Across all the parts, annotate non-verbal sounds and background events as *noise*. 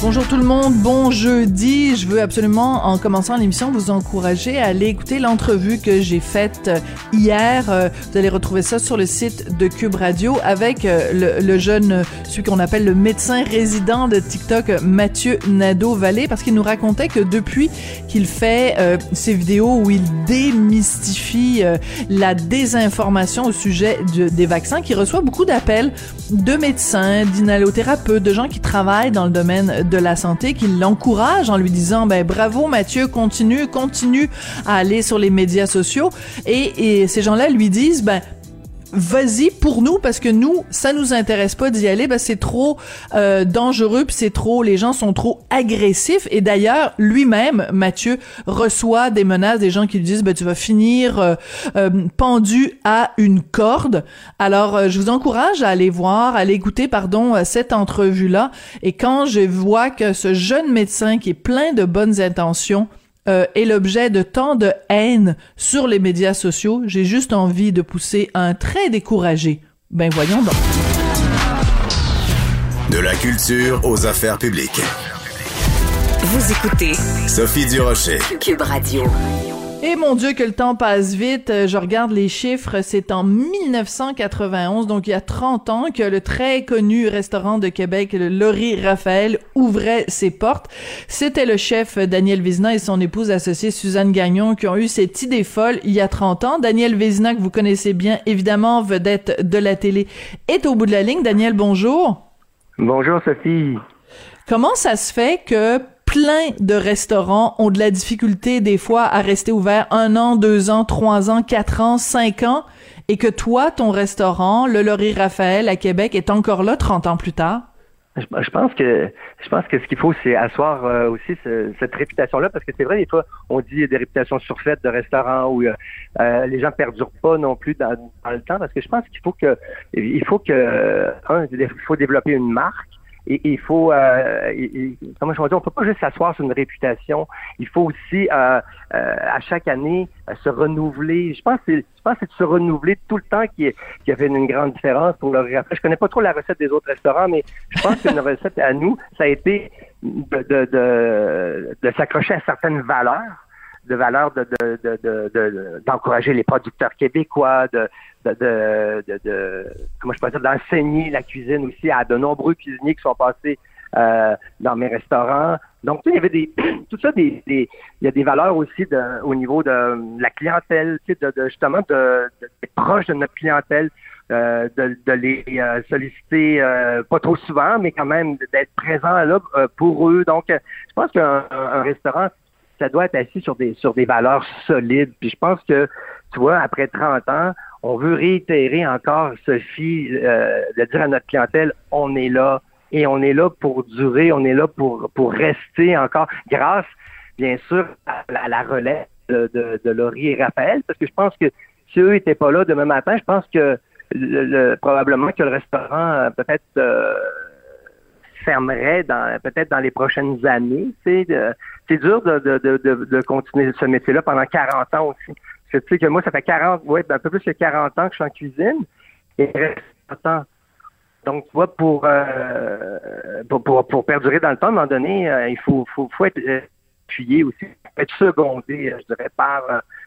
Bonjour tout le monde, bon jeudi. Je veux absolument, en commençant l'émission, vous encourager à aller écouter l'entrevue que j'ai faite euh, hier. Euh, vous allez retrouver ça sur le site de Cube Radio avec euh, le, jeune, celui qu'on appelle le médecin résident de TikTok, Mathieu Nadeau-Vallée, parce qu'il nous racontait que depuis qu'il fait ces vidéos où il démystifie la désinformation au sujet des vaccins, qu'il reçoit beaucoup d'appels de médecins, d'inhalothérapeutes, de gens qui travaillent dans le domaine de la santé qui l'encourage en lui disant ben bravo Mathieu, continue, continue à aller sur les médias sociaux. Et, et ces gens-là lui disent ben vas-y pour nous parce que nous ça nous intéresse pas d'y aller parce c'est trop euh, dangereux puis c'est trop les gens sont trop agressifs. Et d'ailleurs lui-même Mathieu reçoit des menaces des gens qui lui disent ben tu vas finir euh, euh, pendu à une corde. Alors je vous encourage à aller voir à aller écouter pardon cette entrevue là et quand je vois que ce jeune médecin qui est plein de bonnes intentions euh, est l'objet de tant de haine sur les médias sociaux, j'ai juste envie de pousser un trait découragé. Ben voyons donc. De la culture aux affaires publiques. Vous écoutez Sophie Durocher. Cube Radio. Et mon Dieu que le temps passe vite. Euh, je regarde les chiffres. C'est en 1991, donc il y a 30 ans, que le très connu restaurant de Québec, le Laurie Raphaël, ouvrait ses portes. C'était le chef Daniel Vézina et son épouse associée Suzanne Gagnon qui ont eu cette idée folle il y a 30 ans. Daniel Vézina, que vous connaissez bien, évidemment, vedette de la télé, est au bout de la ligne. Daniel, bonjour. Bonjour, Sophie. Comment ça se fait que plein de restaurants ont de la difficulté des fois à rester ouverts un an, deux ans, trois ans, quatre ans, cinq ans, et que toi, ton restaurant, le Laurier Raphaël à Québec, est encore là 30 ans plus tard? Je pense que je pense que ce qu'il faut, c'est asseoir euh, aussi cette réputation-là, parce que c'est vrai, des fois, on dit des réputations surfaites de restaurants où euh, euh, les gens perdurent pas non plus dans, le temps, parce que je pense qu'il faut que il faut que un, il faut développer une marque et, il faut, euh, comment je vais dire, on peut pas juste s'asseoir sur une réputation. Il faut aussi, euh, euh, à chaque année, se renouveler. Je pense que je pense que c'est de se renouveler tout le temps qui, qui a fait une grande différence pour le Je connais pas trop la recette des autres restaurants, mais je pense qu'une *laughs* recette à nous, ça a été de, de, de, de s'accrocher à certaines valeurs de valeur de, d'encourager les producteurs québécois, de, de, de, comment je peux dire, d'enseigner la cuisine aussi à de nombreux cuisiniers qui sont passés euh, dans mes restaurants. Donc, il y avait des, tout ça, des, il y a des valeurs aussi de, au niveau de la clientèle, tu sais, de, justement de, d'être proche de notre clientèle, euh, de, les euh, solliciter pas trop souvent, mais quand même d'être présent là pour eux. Donc, je pense qu'un restaurant, ça doit être assis sur des sur des valeurs solides. Puis je pense que, tu vois, après 30 ans, on veut réitérer encore, Sophie, euh, de dire à notre clientèle, on est là et on est là pour durer, on est là pour pour rester encore, grâce, bien sûr, à, la relève de, de, Laurie et Raphaël, parce que je pense que si eux n'étaient pas là demain matin, je pense que le, probablement que le restaurant euh, peut-être euh, fermerait dans peut-être dans les prochaines années. C'est dur de, de, de, de continuer ce métier-là pendant 40 ans aussi. Parce que tu sais que moi, ça fait 40, ouais, un peu plus que 40 ans que je suis en cuisine. Et reste Donc, tu vois, pour, euh, pour, pour, pour, perdurer dans le temps, à un moment donné, euh, il faut, faut, faut être euh, appuyé aussi, être secondé, je dirais, par,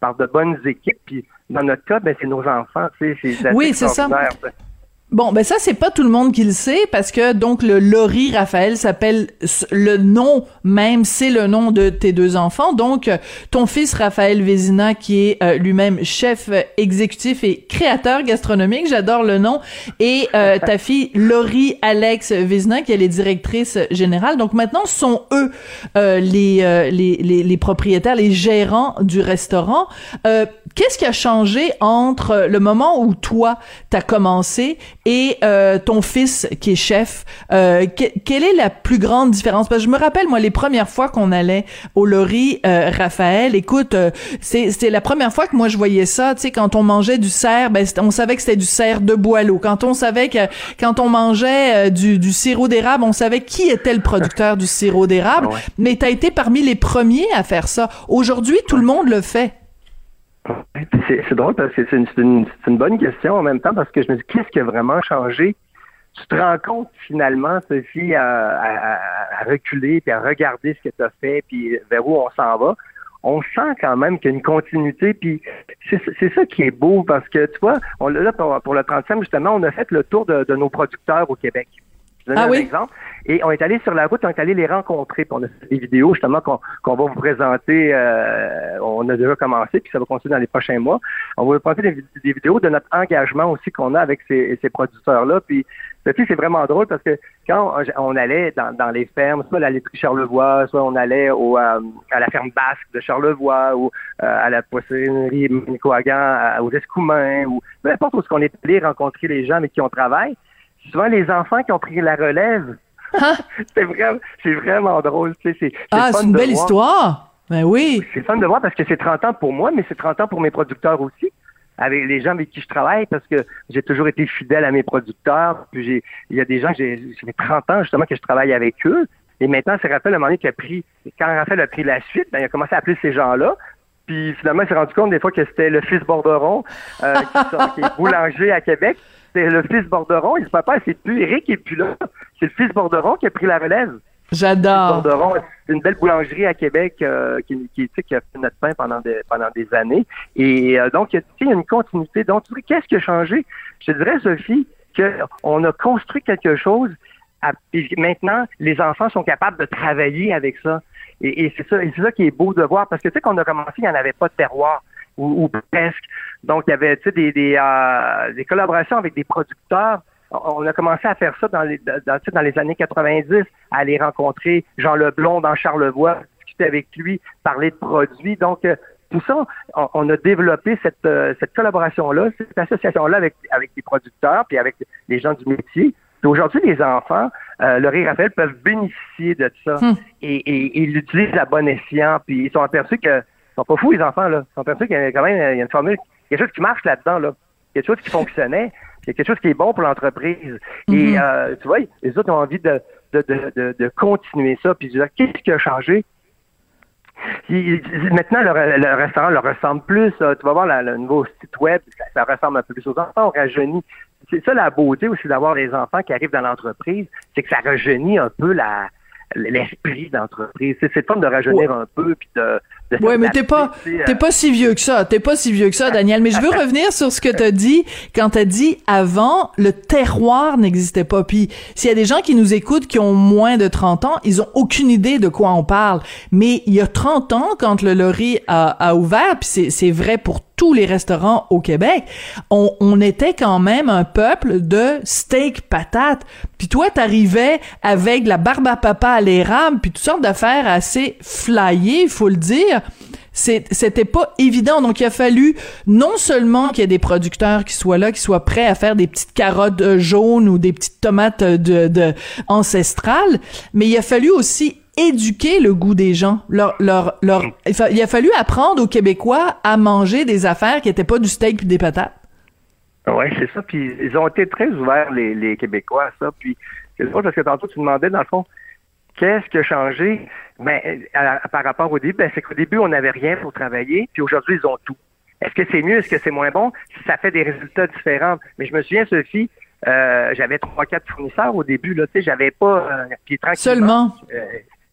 par de bonnes équipes. Puis, dans notre cas, ben, c'est nos enfants, tu sais, Oui, c'est ça. Bon, ben ça c'est pas tout le monde qui le sait parce que donc le Laurie Raphaël s'appelle le nom même, c'est le nom de tes deux enfants. Donc ton fils Raphaël Vézina qui est euh, lui-même chef exécutif et créateur gastronomique, j'adore le nom, et euh, *laughs* ta fille Laurie Alex Vézina qui est directrice générale. Donc maintenant ce sont eux euh, les, les, les, les propriétaires, les gérants du restaurant. Qu'est-ce qui a changé entre le moment où toi t'as commencé et euh, ton fils qui est chef, euh, quelle est la plus grande différence? Parce que je me rappelle, moi, les premières fois qu'on allait au Lori, euh, Raphaël, écoute, euh, c'est la première fois que moi je voyais ça, tu sais, quand on mangeait du cerf, ben, on savait que c'était du cerf de Boileau. Quand on savait que, quand on mangeait du, du sirop d'érable, on savait qui était le producteur du sirop d'érable. Mais tu as été parmi les premiers à faire ça. Aujourd'hui, tout le monde le fait. C'est drôle parce que c'est une, bonne question en même temps parce que je me dis qu'est-ce qui a vraiment changé? Tu te rends compte finalement, Sophie, à, à, reculer puis à regarder ce que tu as fait puis vers où on s'en va. On sent quand même qu'il y a une continuité, puis c'est ça qui est beau parce que tu vois, là pour, le 35 justement, on a fait le tour de nos producteurs au Québec. Je donne ah un exemple. Et on est allé sur la route, on est allé les rencontrer. Puis on a fait des vidéos justement qu'on va vous présenter. Euh, on a déjà commencé, puis ça va continuer dans les prochains mois. On va vous présenter des, vidéos de notre engagement aussi qu'on a avec ces, ces producteurs-là. Puis c'est vraiment drôle parce que quand on allait dans, dans les fermes, soit à la laiterie Charlevoix, soit on allait au, euh, à la ferme basque de Charlevoix ou euh, à la poissonnerie Nicoagan, aux Escoumins, ou peu importe où est-ce qu'on est allé rencontrer les gens avec qui on travaille, souvent les enfants qui ont pris la relève. Hein? *laughs* c'est vraiment, drôle. Tu sais, ah, c'est une belle histoire. Ben oui. C'est fun de voir parce que c'est 30 ans pour moi, mais c'est 30 ans pour mes producteurs aussi. Avec les gens avec qui je travaille, parce que j'ai toujours été fidèle à mes producteurs. Puis j'ai, il y a des gens que j'ai, fait 30 ans justement que je travaille avec eux. Et maintenant, c'est Raphaël, à un moment donné, qui a pris, quand Raphaël a pris la suite, ben, il a commencé à appeler ces gens-là. Puis finalement, il s'est rendu compte des fois que c'était le fils Borderon, euh, qui, qui, est *laughs* boulanger à Québec c'est le fils Borderon. Il se papa, c'est plus Eric et puis là. C'est le fils Borderon qui a pris la relève. J'adore. Borderon, c'est une belle boulangerie à Québec euh, qui, qui, qui, a fait notre pain pendant des, pendant des années. Et euh, donc, il y a une continuité. Donc, qu'est-ce qui a changé? Je dirais, Sophie, qu'on a construit quelque chose. Maintenant, les enfants sont capables de travailler avec ça. Et, c'est ça, c'est ça qui est beau de voir. Parce que tu sais, quand on a commencé, il n'y en avait pas de terroir ou, presque. Donc, il y avait euh, des collaborations avec des producteurs. On a commencé à faire ça dans les, années 90, à aller rencontrer Jean Leblond dans Charlevoix, discuter avec lui, parler de produits. Donc, euh, tout ça, on, a développé cette, euh, cette collaboration-là, cette association-là avec, avec les producteurs, puis avec les gens du métier. Aujourd'hui, les enfants, euh, Laurie et Raphaël, peuvent bénéficier de ça hmm. et, ils l'utilisent à bon escient, puis ils sont aperçus que ils sont pas fous, les enfants, là. Ils sont perçus qu'il y a quand même il y a une formule, quelque chose qui marche là-dedans, là. Quelque chose qui fonctionnait. Il y a quelque chose qui est bon pour l'entreprise. Et mm-hmm. euh, tu vois, les autres ont envie de, de, de, de, continuer ça. Puis dire, qu'est-ce qui a changé? maintenant, le, restaurant leur ressemble plus. Tu vas voir le nouveau site web, ça, ressemble un peu plus aux enfants, on rajeunit. C'est ça la beauté aussi d'avoir des enfants qui arrivent dans l'entreprise, c'est que ça rajeunit un peu la, l'esprit d'entreprise. C'est le fun de rajeunir un peu puis de, de Ouais, mais t'es pas t'es pas si vieux que ça, t'es pas si vieux que ça Daniel, mais je veux *laughs* revenir sur ce que t'as dit quand t'as dit avant le terroir n'existait pas. Puis s'il y a des gens qui nous écoutent qui ont moins de 30 ans, ils ont aucune idée de quoi on parle. Mais il y a 30 ans quand le Lori a, a ouvert, puis c'est vrai pour tous les restaurants au Québec, on, était quand même un peuple de steak patate. Puis toi, t'arrivais avec la barbe à papa à l'érable, puis toutes sortes d'affaires assez flyées, faut le dire c'était pas évident. Donc, il a fallu non seulement qu'il y ait des producteurs qui soient là, qui soient prêts à faire des petites carottes euh, jaunes ou des petites tomates euh, de ancestrales, mais il a fallu aussi éduquer le goût des gens. Leur, leur, leur, il a fallu apprendre aux Québécois à manger des affaires qui étaient pas du steak et des patates. Oui, c'est ça. Puis ils ont été très ouverts, les, les Québécois, à ça. Puis c'est drôle parce que tantôt, tu demandais, dans le fond, qu'est-ce qui a changé? Ben, par rapport au début, ben, c'est qu'au début, on n'avait rien pour travailler, puis aujourd'hui, ils ont tout. Est-ce que c'est mieux? Est-ce que c'est moins bon? Ça fait des résultats différents. Mais je me souviens, Sophie, euh, j'avais trois, quatre fournisseurs au début, là, tu sais, j'avais pas, euh, Seulement. Euh,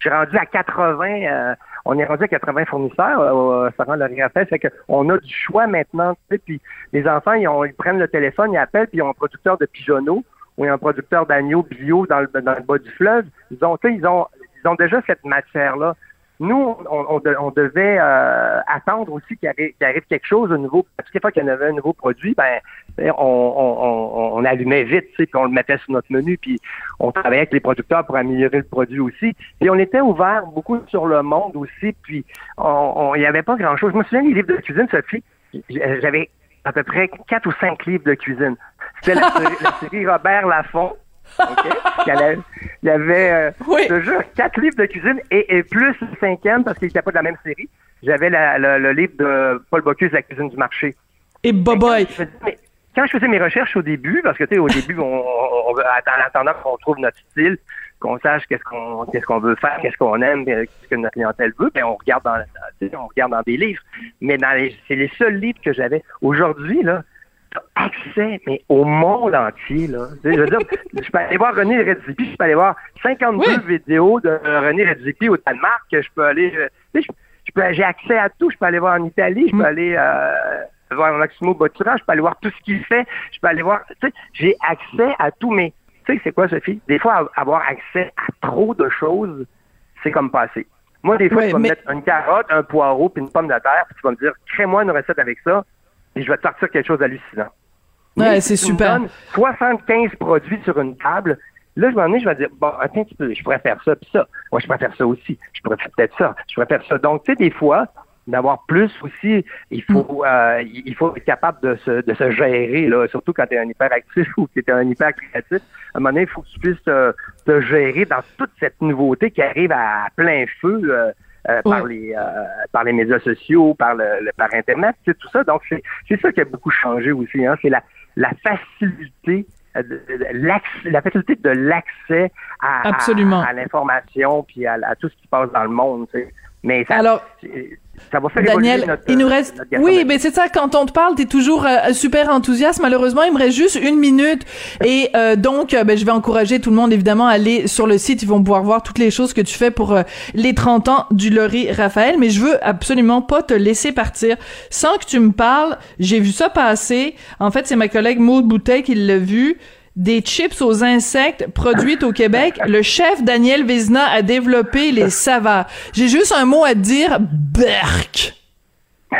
j'ai rendu à 80, euh, on est rendu à 80 fournisseurs, euh, ça rend le fait, c'est qu'on a du choix maintenant, puis les enfants, ils, prennent le téléphone, ils appellent, puis ils ont un producteur de pigeonneaux ou un producteur d'agneaux bio dans le, dans le bas du fleuve. Ils ont, ils ont, ils ont déjà cette matière-là. Nous, on, on, devait euh, attendre aussi qu'il arrive, arrive, quelque chose de nouveau. Parce que fois qu'il y en avait un nouveau produit, ben on, on, allumait vite, puis on le mettait sur notre menu, puis on travaillait avec les producteurs pour améliorer le produit aussi. Et on était ouvert beaucoup sur le monde aussi, puis il n'y avait pas grand-chose. Je me souviens des livres de cuisine, Sophie, j'avais à peu près quatre ou cinq livres de cuisine. C'était la, la série Robert Laffont. OK? Il y avait, euh, Oui. je te jure, quatre livres de cuisine et, et plus le cinquième, parce qu'il n'était pas de la même série. J'avais le, livre de Paul Bocuse, La cuisine du marché. Et boboy. Quand je faisais mes recherches au début, parce que tu sais, au début, on, on, en attendant qu'on trouve notre style, qu'on sache qu'est-ce qu'on qu'est-ce qu'on veut faire, qu'est-ce qu'on aime, euh, qu'est-ce que notre clientèle veut, ben on regarde dans, on regarde dans des livres. Mais dans les, c'est les seuls livres que j'avais. Aujourd'hui, là, accès, mais au monde entier, là. Je veux dire, *laughs* je peux aller voir René Redzepi, je peux aller voir 52 Oui. vidéos de René Redzepi au Danemark, je peux aller, euh, tu sais, je- je peux, j'ai accès à tout. Je peux aller voir en Italie, je peux aller euh, voir Maximo Bottura, je peux aller voir tout ce qu'il fait, je peux aller voir. Tu sais, j'ai accès à tout, mais tu sais, c'est quoi, Sophie? Des fois, avoir accès à trop de choses, c'est comme passer. Moi, des fois, Ouais, tu vas mais- me mettre une carotte, un poireau, puis une pomme de terre, puis tu vas me dire, crée-moi une recette avec ça, et je vais te sortir quelque chose d'hallucinant. Ouais, c'est si tu me super. donnes 75 produits sur une table. Là, je vais emmener, je vais dire, bon, attends un petit peu, je pourrais faire ça, puis ça. Moi, je pourrais faire ça aussi. Je pourrais faire peut-être ça. Je pourrais faire ça. Donc, tu sais, des fois, d'avoir plus aussi, il faut, euh, il faut être capable de se, de se gérer, là, surtout quand tu es un hyperactif *laughs* ou que tu es un hyper créatif. À un moment donné, il faut que tu puisses te, te gérer dans toute cette nouveauté qui arrive à plein feu. euh, euh, par les euh, par les médias sociaux, par le, le- par internet, c'est tout ça. Donc c'est c'est ça qui a beaucoup changé aussi. Hein. C'est la la facilité euh, de- de- l'accès- la facilité de l'accès à, à- l'information puis à, à tout ce qui se passe dans le monde. tu sais. Mais ça, Alors, ça va faire Daniel, notre, il nous reste. notre Oui, mais c'est ça. Quand on te parle, t'es toujours euh, super enthousiaste. Malheureusement, il me reste juste une minute. Et euh, donc, euh, ben, je vais encourager tout le monde évidemment à aller sur le site. Ils vont pouvoir voir toutes les choses que tu fais pour euh, les 30 ans du Laurie Raphaël. Mais je veux absolument pas te laisser partir sans que tu me parles. J'ai vu ça passer. En fait, c'est ma collègue Maud Boutet qui l'a vu. Des chips aux insectes produites au Québec. Le chef Daniel Vézina a développé les saveurs. J'ai juste un mot à te dire. Berk. *laughs*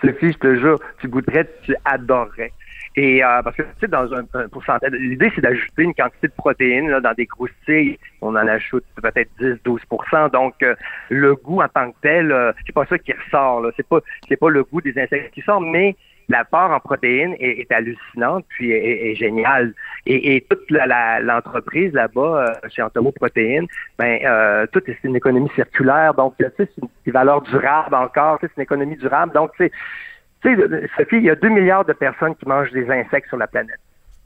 Sophie, je te jure, tu goûterais, tu adorerais. Et euh, parce que tu sais, dans un, pourcentage, l'idée c'est d'ajouter une quantité de protéines là, dans des croustilles. On en ajoute peut-être 10-12% Donc euh, le goût en tant que tel, euh, c'est pas ça qui ressort. C'est pas c'est pas le goût des insectes qui sort, mais la part en protéines est, est hallucinante puis est, est- géniale. Et, et toute la- la- l'entreprise là-bas, euh, chez Antomo Protéines, ben euh, tout est c'est une économie circulaire. Donc tu sais, c'est une, des valeurs durables encore. tu sais, C'est une économie durable. Donc tu sais, Sophie, il y a 2 milliards de personnes qui mangent des insectes sur la planète.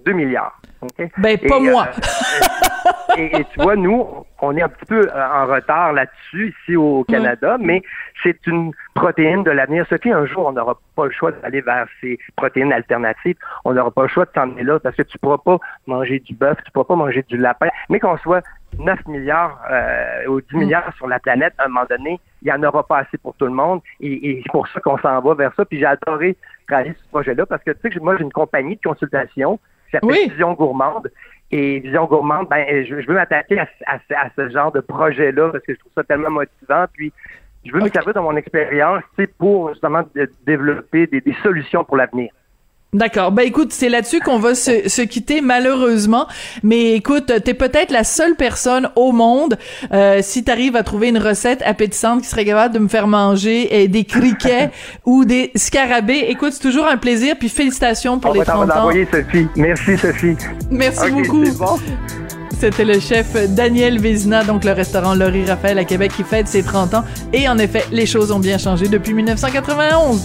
2 milliards. OK? Ben, pas Et, moi. euh, *laughs* et, et tu vois, nous, on est un petit peu euh, en retard là-dessus ici au Canada, mais c'est une protéine de l'avenir. Sophie, un jour, on n'aura pas le choix d'aller vers ces protéines alternatives. On n'aura pas le choix de s'en aller là parce que tu pourras pas manger du bœuf, tu pourras pas manger du lapin. Mais qu'on soit 9 milliards euh, ou 10 milliards sur la planète, à un moment donné, il n'y en aura pas assez pour tout le monde. Et, et c'est pour ça qu'on s'en va vers ça. Puis j'ai adoré travailler sur ce projet-là parce que, tu sais, que moi, j'ai une compagnie de consultation qui s'appelle Oui. Vision Gourmande. Et Vision Gourmande, ben, je, je veux m'attaquer à, à- à ce genre de projet-là parce que je trouve ça tellement motivant. Puis, je veux me servir de mon expérience, pour justement de- développer des, des solutions pour l'avenir. D'accord. Ben écoute, c'est là-dessus qu'on va se, se quitter malheureusement. Mais écoute, t'es peut-être la seule personne au monde, euh, si t'arrives à trouver une recette appétissante qui serait capable de me faire manger euh, des criquets *laughs* ou des scarabées. Écoute, c'est toujours un plaisir. Puis félicitations pour On les va t'en 30 ans. Sophie. Merci, Sophie. Merci Ok, beaucoup. bon. C'était le chef Daniel Vézina, donc le restaurant Laurie Raphaël à Québec qui fête ses 30 ans. Et en effet, les choses ont bien changé depuis 1991.